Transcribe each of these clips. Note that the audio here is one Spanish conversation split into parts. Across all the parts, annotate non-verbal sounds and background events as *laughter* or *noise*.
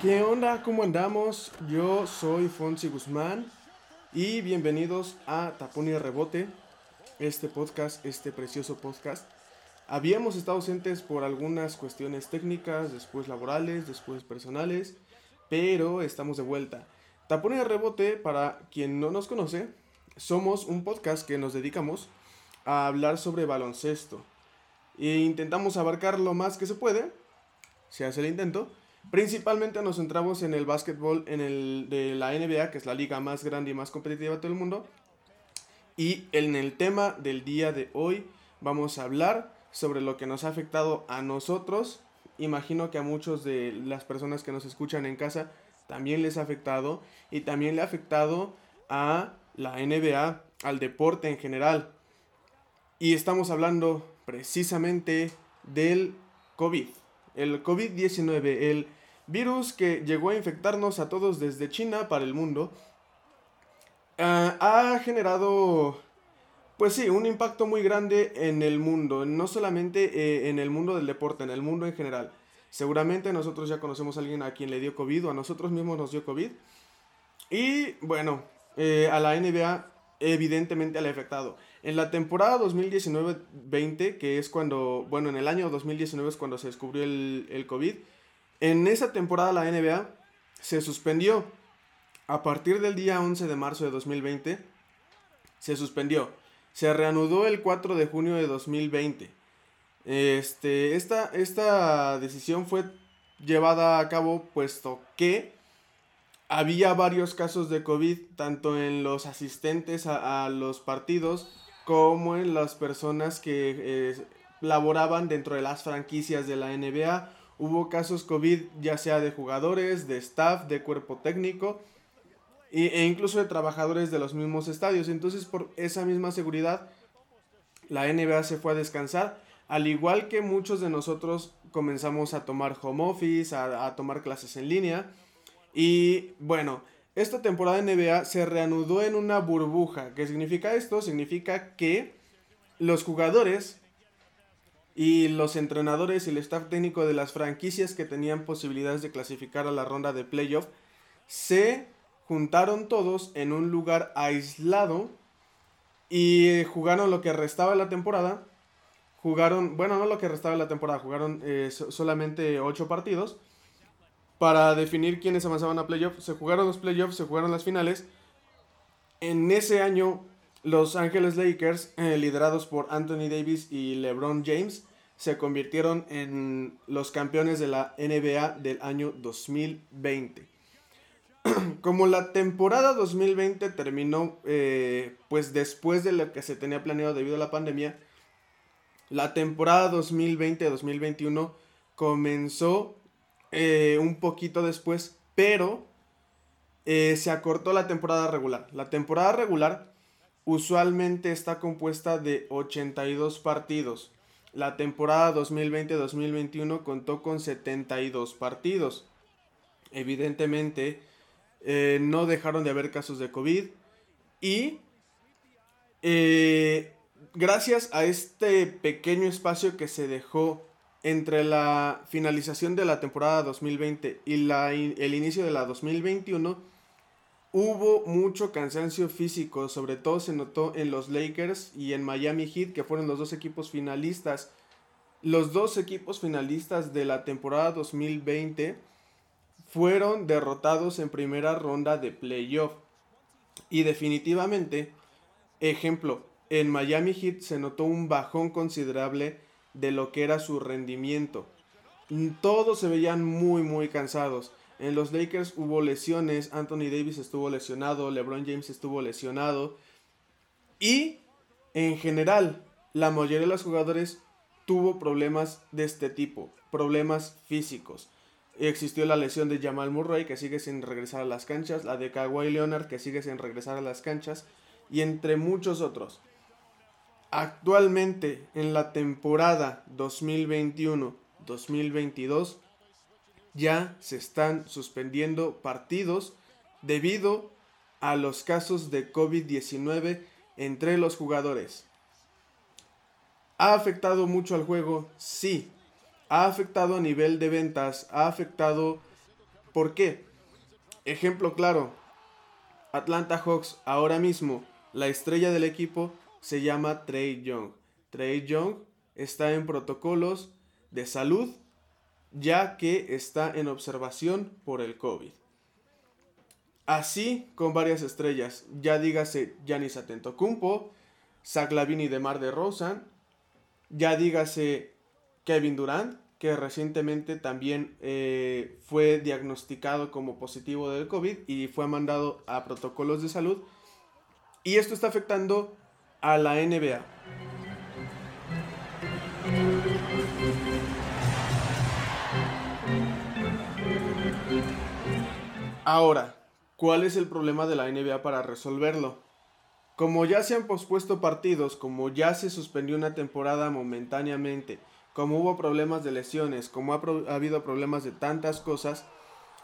¿Qué onda? ¿Cómo andamos? Yo soy Fonsi Guzmán y bienvenidos a Tapón y Rebote, este podcast, este precioso podcast. Habíamos estado ausentes por algunas cuestiones técnicas, después laborales, después personales, pero estamos de vuelta. Tapón y Rebote, para quien no nos conoce, somos un podcast que nos dedicamos a hablar sobre baloncesto. E intentamos abarcar lo más que se puede, se hace el intento, Principalmente nos centramos en el básquetbol en el de la NBA, que es la liga más grande y más competitiva de todo el mundo. Y en el tema del día de hoy vamos a hablar sobre lo que nos ha afectado a nosotros. Imagino que a muchos de las personas que nos escuchan en casa también les ha afectado y también le ha afectado a la NBA, al deporte en general. Y estamos hablando precisamente del COVID el COVID-19, el virus que llegó a infectarnos a todos desde China para el mundo, ah, ha generado, pues sí, un impacto muy grande en el mundo, no solamente eh, en el mundo del deporte, en el mundo en general. Seguramente nosotros ya conocemos a alguien a quien le dio COVID o a nosotros mismos nos dio COVID. Y bueno, eh, a la NBA evidentemente le ha afectado. En la temporada 2019-20, que es cuando, bueno, en el año 2019 es cuando se descubrió el, el COVID, en esa temporada la NBA se suspendió. A partir del día 11 de marzo de 2020, se suspendió. Se reanudó el 4 de junio de 2020. Este, esta, esta decisión fue llevada a cabo puesto que había varios casos de COVID, tanto en los asistentes a, los partidos como en las personas que eh, laboraban dentro de las franquicias de la NBA. Hubo casos COVID ya sea de jugadores, de staff, de cuerpo técnico e incluso de trabajadores de los mismos estadios. Entonces por esa misma seguridad la NBA se fue a descansar. Al igual que muchos de nosotros comenzamos a tomar home office, a tomar clases en línea y bueno, esta temporada de NBA se reanudó en una burbuja. ¿Qué significa esto? Significa que los jugadores y los entrenadores y el staff técnico de las franquicias que tenían posibilidades de clasificar a la ronda de playoff se juntaron todos en un lugar aislado y jugaron lo que restaba de la temporada. Jugaron, bueno, no lo que restaba de la temporada, jugaron eh, solamente ocho partidos para definir quiénes avanzaban a playoffs. Se jugaron los playoffs, se jugaron las finales. En ese año, los Ángeles Lakers, eh, liderados por Anthony Davis y LeBron James, se convirtieron en los campeones de la NBA del año 2020. *clears throat* Como la temporada 2020 terminó eh, pues después de lo que se tenía planeado debido a la pandemia, la temporada 2020-2021 comenzó eh, un poquito después, pero eh, se acortó la temporada regular. La temporada regular usualmente está compuesta de 82 partidos. La temporada 2020-2021 contó con 72 partidos. Evidentemente, eh, no dejaron de haber casos de COVID y gracias a este pequeño espacio que se dejó entre la finalización de la temporada 2020 y la el inicio de la 2021, hubo mucho cansancio físico, sobre todo se notó en los Lakers y en Miami Heat, que fueron los dos equipos finalistas. Los dos equipos finalistas de la temporada 2020 fueron derrotados en primera ronda de playoff. Y definitivamente, ejemplo, en Miami Heat se notó un bajón considerable de lo que era su rendimiento. Todos se veían muy muy cansados. En los Lakers hubo lesiones, Anthony Davis estuvo lesionado, LeBron James estuvo lesionado. Y en general, la mayoría de los jugadores tuvo problemas de este tipo, problemas físicos. Existió la lesión de Jamal Murray que sigue sin regresar a las canchas, la de Kawhi Leonard que sigue sin regresar a las canchas y entre muchos otros. Actualmente en la temporada 2021-2022 ya se están suspendiendo partidos debido a los casos de COVID-19 entre los jugadores. ¿Ha afectado mucho al juego? Sí. ¿Ha afectado a nivel de ventas? ¿Ha afectado... ¿Por qué? Ejemplo claro. Atlanta Hawks ahora mismo, la estrella del equipo se llama Trey Young. Trey Young está en protocolos de salud ya que está en observación por el COVID. Así con varias estrellas, ya dígase Giannis Atentocumpo, Zach Lavini de Mar de Rosan, ya dígase Kevin Durant, que recientemente también eh, fue diagnosticado como positivo del COVID y fue mandado a protocolos de salud. Y esto está afectando a la NBA. Ahora, ¿cuál es el problema de la NBA para resolverlo? Como ya se han pospuesto partidos, como ya se suspendió una temporada momentáneamente, como hubo problemas de lesiones, como ha, habido problemas de tantas cosas,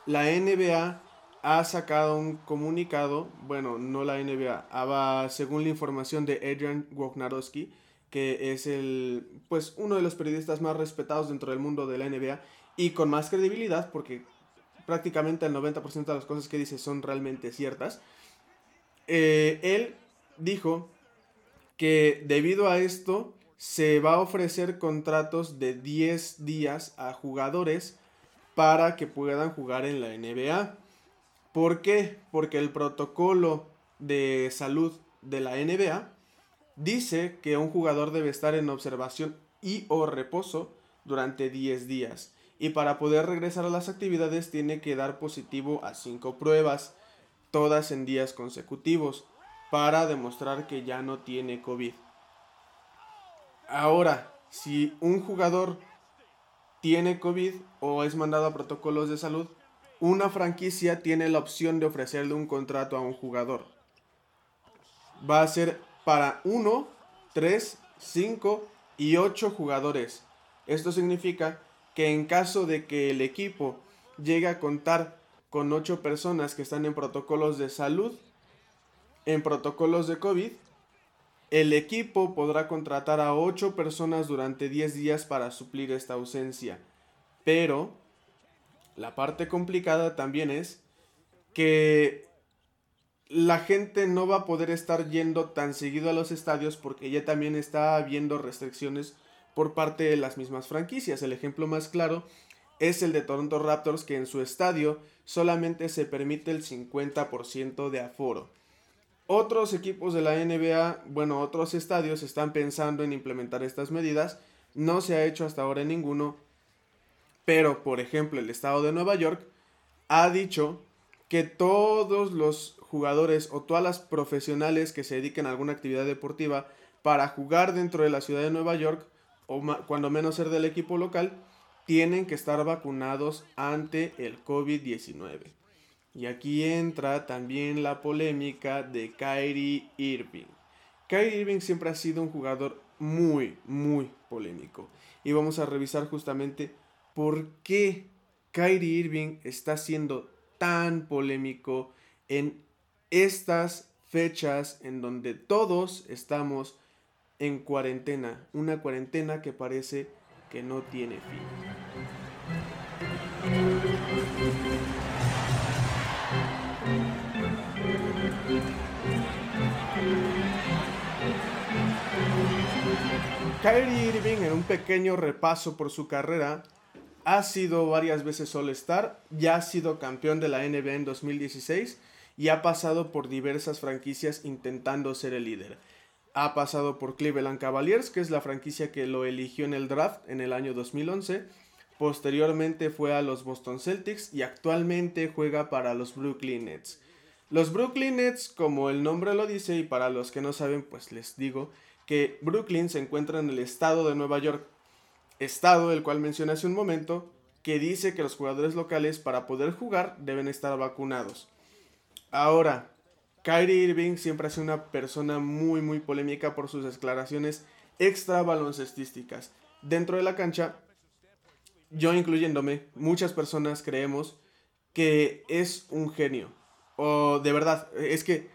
la NBA ha sacado un comunicado, bueno, no la NBA, según la información de Adrian Wojnarowski, que es el, pues, uno de los periodistas más respetados dentro del mundo de la NBA y con más credibilidad, porque prácticamente el 90% de las cosas que dice son realmente ciertas. Eh, él dijo que debido a esto se va a ofrecer contratos de 10 días a jugadores para que puedan jugar en la NBA. ¿Por qué? Porque el protocolo de salud de la NBA dice que un jugador debe estar en observación y o reposo durante 10 días y para poder regresar a las actividades tiene que dar positivo a cinco pruebas, todas en días consecutivos, para demostrar que ya no tiene COVID. Ahora, si un jugador tiene COVID o es mandado a protocolos de salud, una franquicia tiene la opción de ofrecerle un contrato a un jugador. Va a ser para 1, 3, 5 y 8 jugadores. Esto significa que en caso de que el equipo llegue a contar con ocho personas que están en protocolos de salud, en protocolos de COVID, el equipo podrá contratar a ocho personas durante 10 días para suplir esta ausencia. Pero la parte complicada también es que la gente no va a poder estar yendo tan seguido a los estadios porque ya también está habiendo restricciones por parte de las mismas franquicias. El ejemplo más claro es el de Toronto Raptors que en su estadio solamente se permite el 50% de aforo. Otros equipos de la NBA, bueno, otros estadios están pensando en implementar estas medidas. No se ha hecho hasta ahora ninguno. Pero, por ejemplo, el estado de Nueva York ha dicho que todos los jugadores o todas las profesionales que se dediquen a alguna actividad deportiva para jugar dentro de la ciudad de Nueva York o cuando menos ser del equipo local, tienen que estar vacunados ante el COVID-19. Y aquí entra también la polémica de Kyrie Irving. Kyrie Irving siempre ha sido un jugador muy, muy polémico. Y vamos a revisar justamente por qué Kyrie Irving está siendo tan polémico en estas fechas en donde todos estamos en cuarentena, una cuarentena que parece que no tiene fin. Kyrie Irving, en un pequeño repaso por su carrera, ha sido varias veces All-Star, ya ha sido campeón de la NBA en 2016 y ha pasado por diversas franquicias intentando ser el líder ha pasado por Cleveland Cavaliers, que es la franquicia que lo eligió en el draft en el año 2011. Posteriormente fue a los Boston Celtics y actualmente juega para los Brooklyn Nets. Los Brooklyn Nets, como el nombre lo dice, y para los que no saben, pues les digo que Brooklyn se encuentra en el estado de Nueva York, estado el cual mencioné hace un momento, que dice que los jugadores locales para poder jugar deben estar vacunados. Ahora, Kyrie Irving siempre ha sido una persona muy muy polémica por sus declaraciones extra baloncestísticas. Dentro de la cancha, yo incluyéndome, muchas personas creemos que es un genio. O de verdad, es que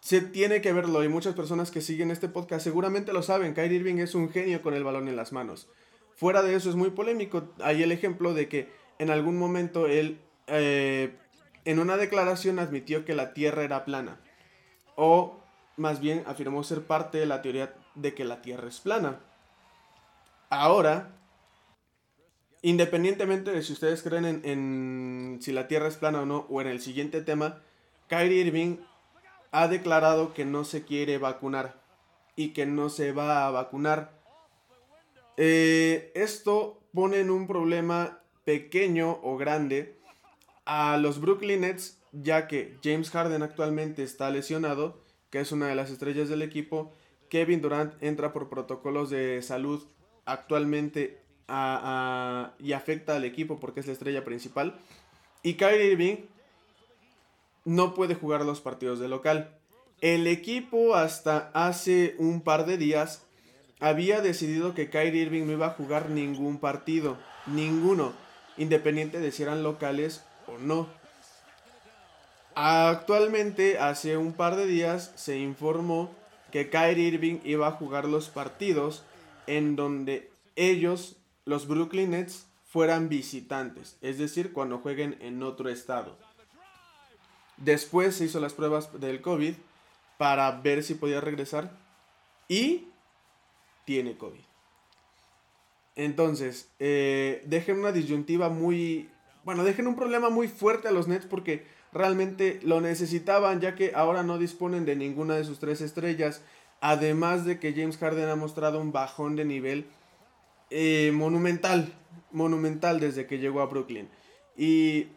se tiene que verlo y muchas personas que siguen este podcast seguramente lo saben. Kyrie Irving es un genio con el balón en las manos. Fuera de eso es muy polémico. Hay el ejemplo de que en algún momento él eh, en una declaración admitió que la Tierra era plana. O más bien afirmó ser parte de la teoría de que la Tierra es plana. Ahora, independientemente de si ustedes creen en, en, si la Tierra es plana o no, o en el siguiente tema, Kyrie Irving ha declarado que no se quiere vacunar y que no se va a vacunar. Eh, esto pone en un problema pequeño o grande a los Brooklyn Nets, ya que James Harden actualmente está lesionado, que es una de las estrellas del equipo. Kevin Durant entra por protocolos de salud actualmente y afecta al equipo porque es la estrella principal. Y Kyrie Irving no puede jugar los partidos de local. El equipo hasta hace un par de días había decidido que Kyrie Irving no iba a jugar ningún partido, ninguno, independiente de si eran locales o no. Actualmente, hace un par de días, se informó que Kyrie Irving iba a jugar los partidos en donde ellos, los Brooklyn Nets, fueran visitantes, es decir, cuando jueguen en otro estado. Después se hizo las pruebas del COVID para ver si podía regresar y tiene COVID. Entonces, eh, dejen una disyuntiva muy... Bueno, dejen un problema muy fuerte a los Nets porque realmente lo necesitaban ya que ahora no disponen de ninguna de sus tres estrellas. Además de que James Harden ha mostrado un bajón de nivel eh, monumental, monumental desde que llegó a Brooklyn. Y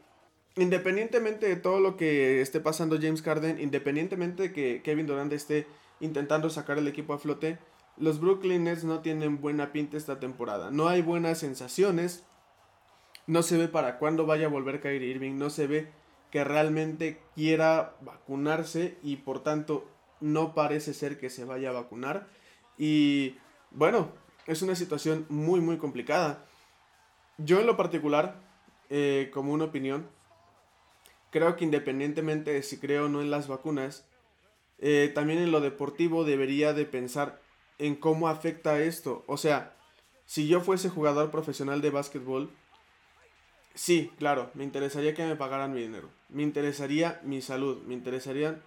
independientemente de todo lo que esté pasando James Harden, independientemente de que Kevin Durant esté intentando sacar el equipo a flote, los Brooklyn Nets no tienen buena pinta esta temporada. No hay buenas sensaciones. No se ve para cuándo vaya a volver Kyrie Irving. No se ve que realmente quiera vacunarse y por tanto no parece ser que se vaya a vacunar. Y bueno, es una situación muy muy complicada. Yo en lo particular, eh, como una opinión, creo que independientemente de si creo o no en las vacunas, eh, también en lo deportivo debería de pensar en cómo afecta esto. O sea, si yo fuese jugador profesional de básquetbol, sí, claro, me interesaría que me pagaran mi dinero, me interesaría mi salud, me interesarían,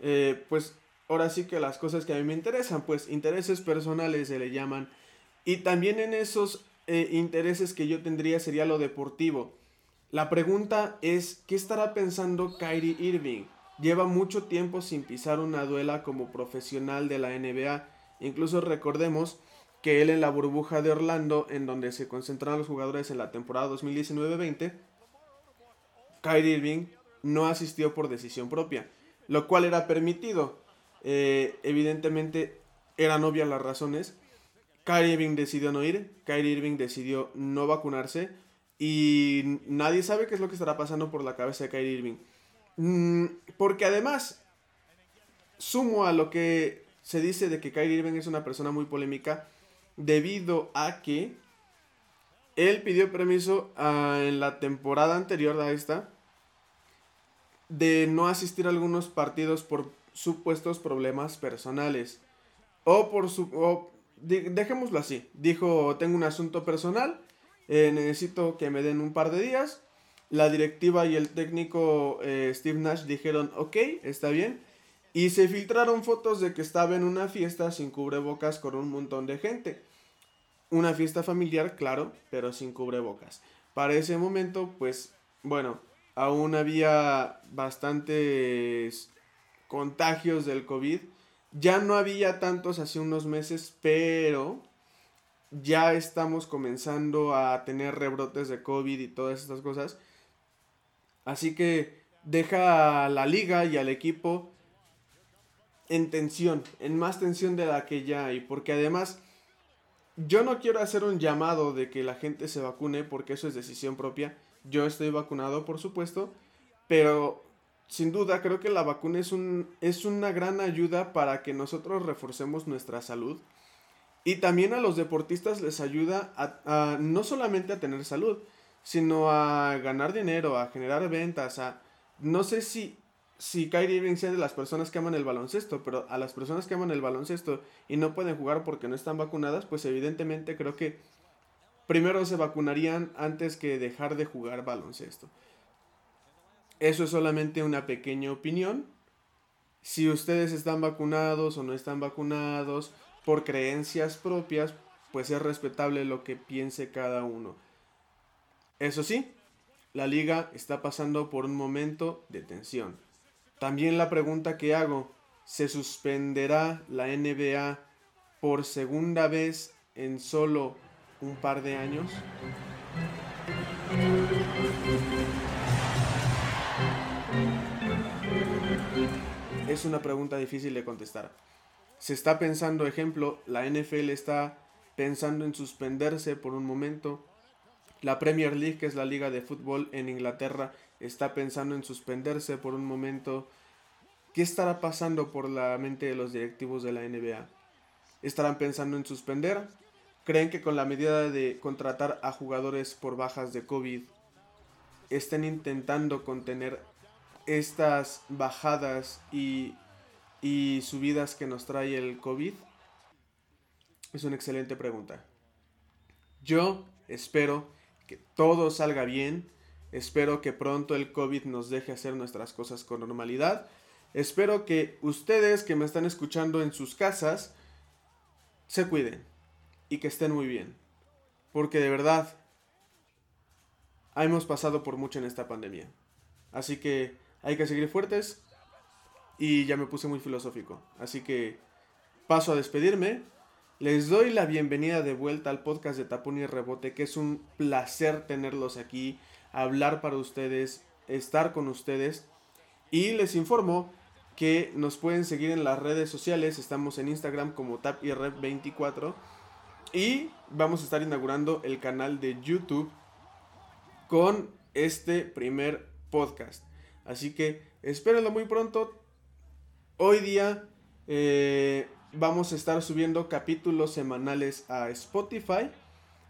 eh, pues, ahora sí que las cosas que a mí me interesan, pues, intereses personales se le llaman. Y también en esos eh, intereses que yo tendría sería lo deportivo. La pregunta es, ¿qué estará pensando Kyrie Irving? Lleva mucho tiempo sin pisar una duela como profesional de la NBA. Incluso recordemos que él en la burbuja de Orlando, en donde se concentraron los jugadores en la temporada 2019-20, Kyrie Irving no asistió por decisión propia, lo cual era permitido. Eh, evidentemente eran obvias las razones. Kyrie Irving decidió no ir, Kyrie Irving decidió no vacunarse y nadie sabe qué es lo que estará pasando por la cabeza de Kyrie Irving. Mm, porque además, sumo a lo que se dice de que Kyrie Irving es una persona muy polémica, debido a que él pidió permiso ah, en la temporada anterior a esta de no asistir a algunos partidos por supuestos problemas personales. O por su... dejémoslo así. Dijo, tengo un asunto personal eh, necesito que me den un par de días. La directiva y el técnico eh, Steve Nash dijeron, ok, está bien. Y se filtraron fotos de que estaba en una fiesta sin cubrebocas con un montón de gente. Una fiesta familiar, claro, pero sin cubrebocas. Para ese momento, pues, bueno, aún había bastantes contagios del COVID. Ya no había tantos hace unos meses, pero ya estamos comenzando a tener rebrotes de COVID y todas estas cosas. Así que deja a la liga y al equipo en tensión, en más tensión de la que ya hay. Porque además, yo no quiero hacer un llamado de que la gente se vacune porque eso es decisión propia. Yo estoy vacunado, por supuesto, pero sin duda creo que la vacuna es, un, es una gran ayuda para que nosotros reforcemos nuestra salud y también a los deportistas les ayuda a, no solamente a tener salud, sino a ganar dinero, a generar ventas, a... No sé si si Kyrie Irving sea de las personas que aman el baloncesto, pero a las personas que aman el baloncesto y no pueden jugar porque no están vacunadas, pues evidentemente creo que primero se vacunarían antes que dejar de jugar baloncesto. Eso es solamente una pequeña opinión. Si ustedes están vacunados o no están vacunados por creencias propias, pues es respetable lo que piense cada uno. Eso sí, la liga está pasando por un momento de tensión. También la pregunta que hago, ¿se suspenderá la NBA por segunda vez en solo un par de años? Es una pregunta difícil de contestar. Se está pensando, ejemplo, la NFL está pensando en suspenderse por un momento. La Premier League, que es la liga de fútbol en Inglaterra, está pensando en suspenderse por un momento. ¿Qué estará pasando por la mente de los directivos de la NBA? ¿Estarán pensando en suspender? ¿Creen que con la medida de contratar a jugadores por bajas de COVID estén intentando contener estas bajadas y, y subidas que nos trae el COVID? Es una excelente pregunta. Yo espero que todo salga bien. Espero que pronto el COVID nos deje hacer nuestras cosas con normalidad. Espero que ustedes que me están escuchando en sus casas se cuiden y que estén muy bien. Porque de verdad hemos pasado por mucho en esta pandemia. Así que hay que seguir fuertes y ya me puse muy filosófico. Así que paso a despedirme. Les doy la bienvenida de vuelta al podcast de Tapón y Rebote, que es un placer tenerlos aquí, hablar para ustedes, estar con ustedes. Y les informo que nos pueden seguir en las redes sociales. Estamos en Instagram como tapirrep24. Y vamos a estar inaugurando el canal de YouTube con este primer podcast. Así que espérenlo muy pronto. Hoy día eh, vamos a estar subiendo capítulos semanales a Spotify.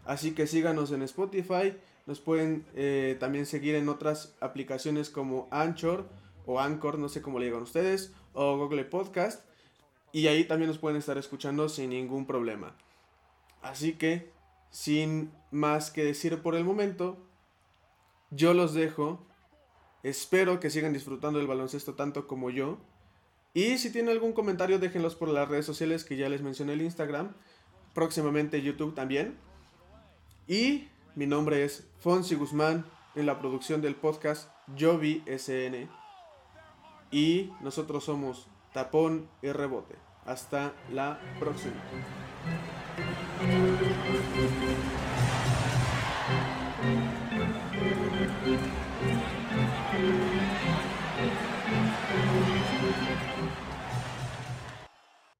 Así que síganos en Spotify. Nos pueden eh, también seguir en otras aplicaciones como Anchor o Anchor, no sé cómo le digan ustedes, o Google Podcast. Y ahí también nos pueden estar escuchando sin ningún problema. Así que, sin más que decir por el momento, yo los dejo. Espero que sigan disfrutando del baloncesto tanto como yo. Y si tienen algún comentario, déjenlos por las redes sociales que ya les mencioné el Instagram. Próximamente YouTube también. Y mi nombre es Fonsi Guzmán en la producción del podcast Jovi SN. Y nosotros somos Tapón y Rebote. Hasta la próxima.